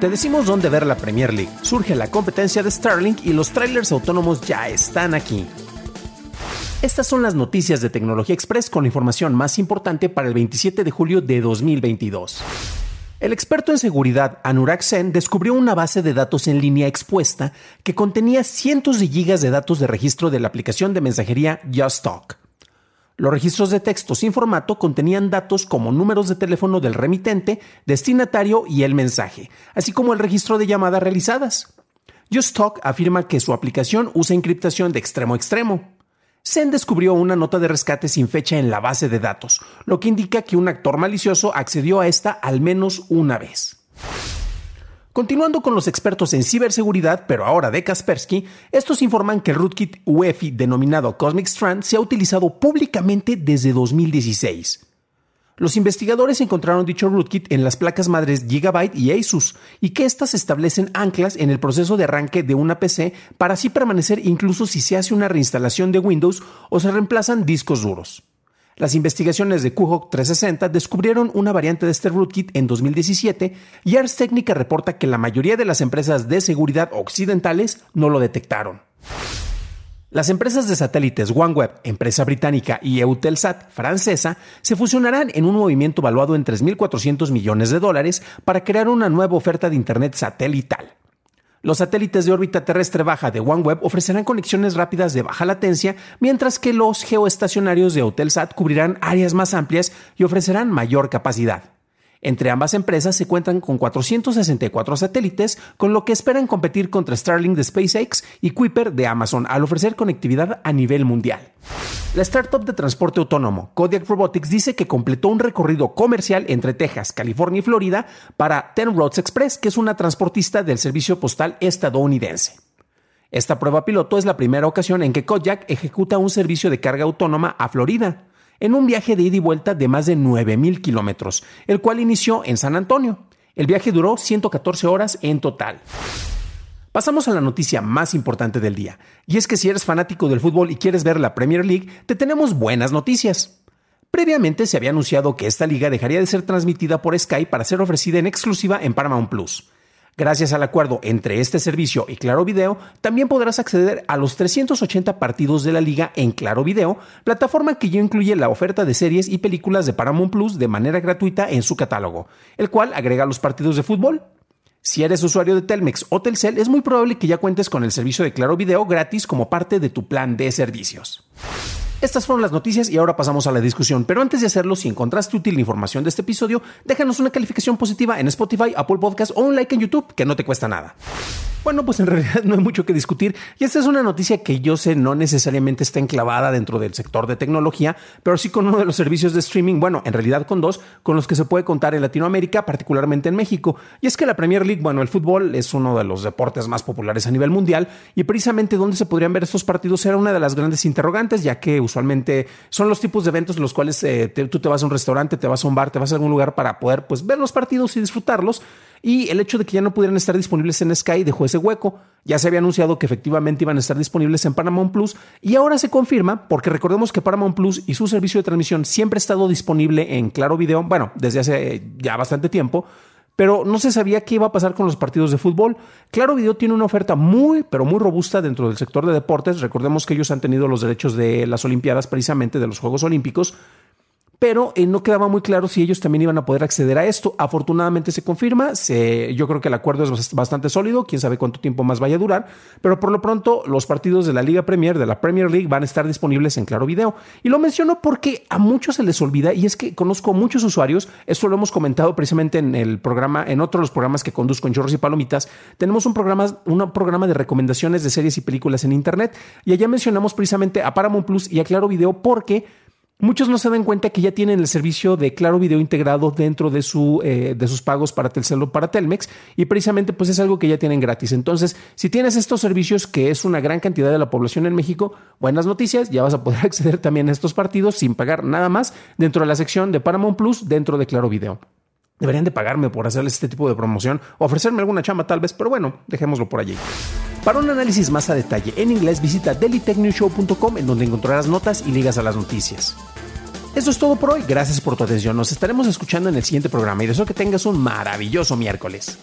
Te decimos dónde ver la Premier League. Surge la competencia de Starlink y los trailers autónomos ya están aquí. Estas son las noticias de Tecnología Express con la información más importante para el 27 de julio de 2022. El experto en seguridad Anurag Sen descubrió una base de datos en línea expuesta que contenía cientos de gigas de datos de registro de la aplicación de mensajería Just Talk. Los registros de texto sin formato contenían datos como números de teléfono del remitente, destinatario y el mensaje, así como el registro de llamadas realizadas. JustTalk afirma que su aplicación usa encriptación de extremo a extremo. Zen descubrió una nota de rescate sin fecha en la base de datos, lo que indica que un actor malicioso accedió a esta al menos una vez. Continuando con los expertos en ciberseguridad, pero ahora de Kaspersky, estos informan que el rootkit UEFI denominado Cosmic Strand se ha utilizado públicamente desde 2016. Los investigadores encontraron dicho rootkit en las placas madres Gigabyte y Asus y que éstas establecen anclas en el proceso de arranque de una PC para así permanecer incluso si se hace una reinstalación de Windows o se reemplazan discos duros. Las investigaciones de QHOC 360 descubrieron una variante de este rootkit en 2017 y Ars Technica reporta que la mayoría de las empresas de seguridad occidentales no lo detectaron. Las empresas de satélites OneWeb, empresa británica, y Eutelsat, francesa, se fusionarán en un movimiento valuado en 3.400 millones de dólares para crear una nueva oferta de Internet satelital. Los satélites de órbita terrestre baja de OneWeb ofrecerán conexiones rápidas de baja latencia, mientras que los geoestacionarios de Eutelsat cubrirán áreas más amplias y ofrecerán mayor capacidad. Entre ambas empresas se cuentan con 464 satélites, con lo que esperan competir contra Starlink de SpaceX y Kuiper de Amazon al ofrecer conectividad a nivel mundial. La startup de transporte autónomo Kodiak Robotics dice que completó un recorrido comercial entre Texas, California y Florida para Ten Roads Express, que es una transportista del servicio postal estadounidense. Esta prueba piloto es la primera ocasión en que Kodiak ejecuta un servicio de carga autónoma a Florida en un viaje de ida y vuelta de más de 9.000 kilómetros, el cual inició en San Antonio. El viaje duró 114 horas en total. Pasamos a la noticia más importante del día, y es que si eres fanático del fútbol y quieres ver la Premier League, te tenemos buenas noticias. Previamente se había anunciado que esta liga dejaría de ser transmitida por Sky para ser ofrecida en exclusiva en Paramount Plus. Gracias al acuerdo entre este servicio y Claro Video, también podrás acceder a los 380 partidos de la liga en Claro Video, plataforma que ya incluye la oferta de series y películas de Paramount Plus de manera gratuita en su catálogo, el cual agrega los partidos de fútbol. Si eres usuario de Telmex o Telcel, es muy probable que ya cuentes con el servicio de Claro Video gratis como parte de tu plan de servicios. Estas fueron las noticias y ahora pasamos a la discusión. Pero antes de hacerlo, si encontraste útil la información de este episodio, déjanos una calificación positiva en Spotify, Apple Podcast o un like en YouTube, que no te cuesta nada. Bueno, pues en realidad no hay mucho que discutir y esta es una noticia que yo sé no necesariamente está enclavada dentro del sector de tecnología, pero sí con uno de los servicios de streaming, bueno, en realidad con dos, con los que se puede contar en Latinoamérica, particularmente en México. Y es que la Premier League, bueno, el fútbol es uno de los deportes más populares a nivel mundial y precisamente donde se podrían ver estos partidos era una de las grandes interrogantes, ya que usualmente son los tipos de eventos en los cuales eh, tú te vas a un restaurante, te vas a un bar, te vas a algún lugar para poder pues ver los partidos y disfrutarlos y el hecho de que ya no pudieran estar disponibles en Sky dejó ese hueco. Ya se había anunciado que efectivamente iban a estar disponibles en Paramount Plus y ahora se confirma porque recordemos que Paramount Plus y su servicio de transmisión siempre ha estado disponible en Claro Video, bueno, desde hace ya bastante tiempo, pero no se sabía qué iba a pasar con los partidos de fútbol. Claro Video tiene una oferta muy, pero muy robusta dentro del sector de deportes. Recordemos que ellos han tenido los derechos de las Olimpiadas, precisamente de los Juegos Olímpicos, pero eh, no quedaba muy claro si ellos también iban a poder acceder a esto. Afortunadamente se confirma, yo creo que el acuerdo es bastante sólido, quién sabe cuánto tiempo más vaya a durar, pero por lo pronto los partidos de la Liga Premier, de la Premier League, van a estar disponibles en Claro Video. Y lo menciono porque a muchos se les olvida, y es que conozco muchos usuarios, esto lo hemos comentado precisamente en el programa, en otro de los programas que conduzco en Chorros y Palomitas, tenemos un programa, un programa de recomendaciones de series y películas en Internet, y allá mencionamos precisamente a Paramount Plus y a Claro Video porque Muchos no se dan cuenta que ya tienen el servicio de Claro Video integrado dentro de, su, eh, de sus pagos para Telcel o para Telmex y precisamente pues es algo que ya tienen gratis. Entonces, si tienes estos servicios, que es una gran cantidad de la población en México, buenas noticias, ya vas a poder acceder también a estos partidos sin pagar nada más dentro de la sección de Paramount Plus dentro de Claro Video. Deberían de pagarme por hacerles este tipo de promoción o ofrecerme alguna chamba tal vez, pero bueno, dejémoslo por allí. Para un análisis más a detalle en inglés, visita dailytechnewshow.com en donde encontrarás notas y ligas a las noticias. Eso es todo por hoy, gracias por tu atención, nos estaremos escuchando en el siguiente programa y deseo que tengas un maravilloso miércoles.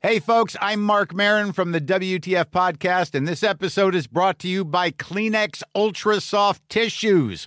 Hey folks, I'm Mark Marin from the WTF podcast and this episode is brought to you by Kleenex Ultra Soft Tissues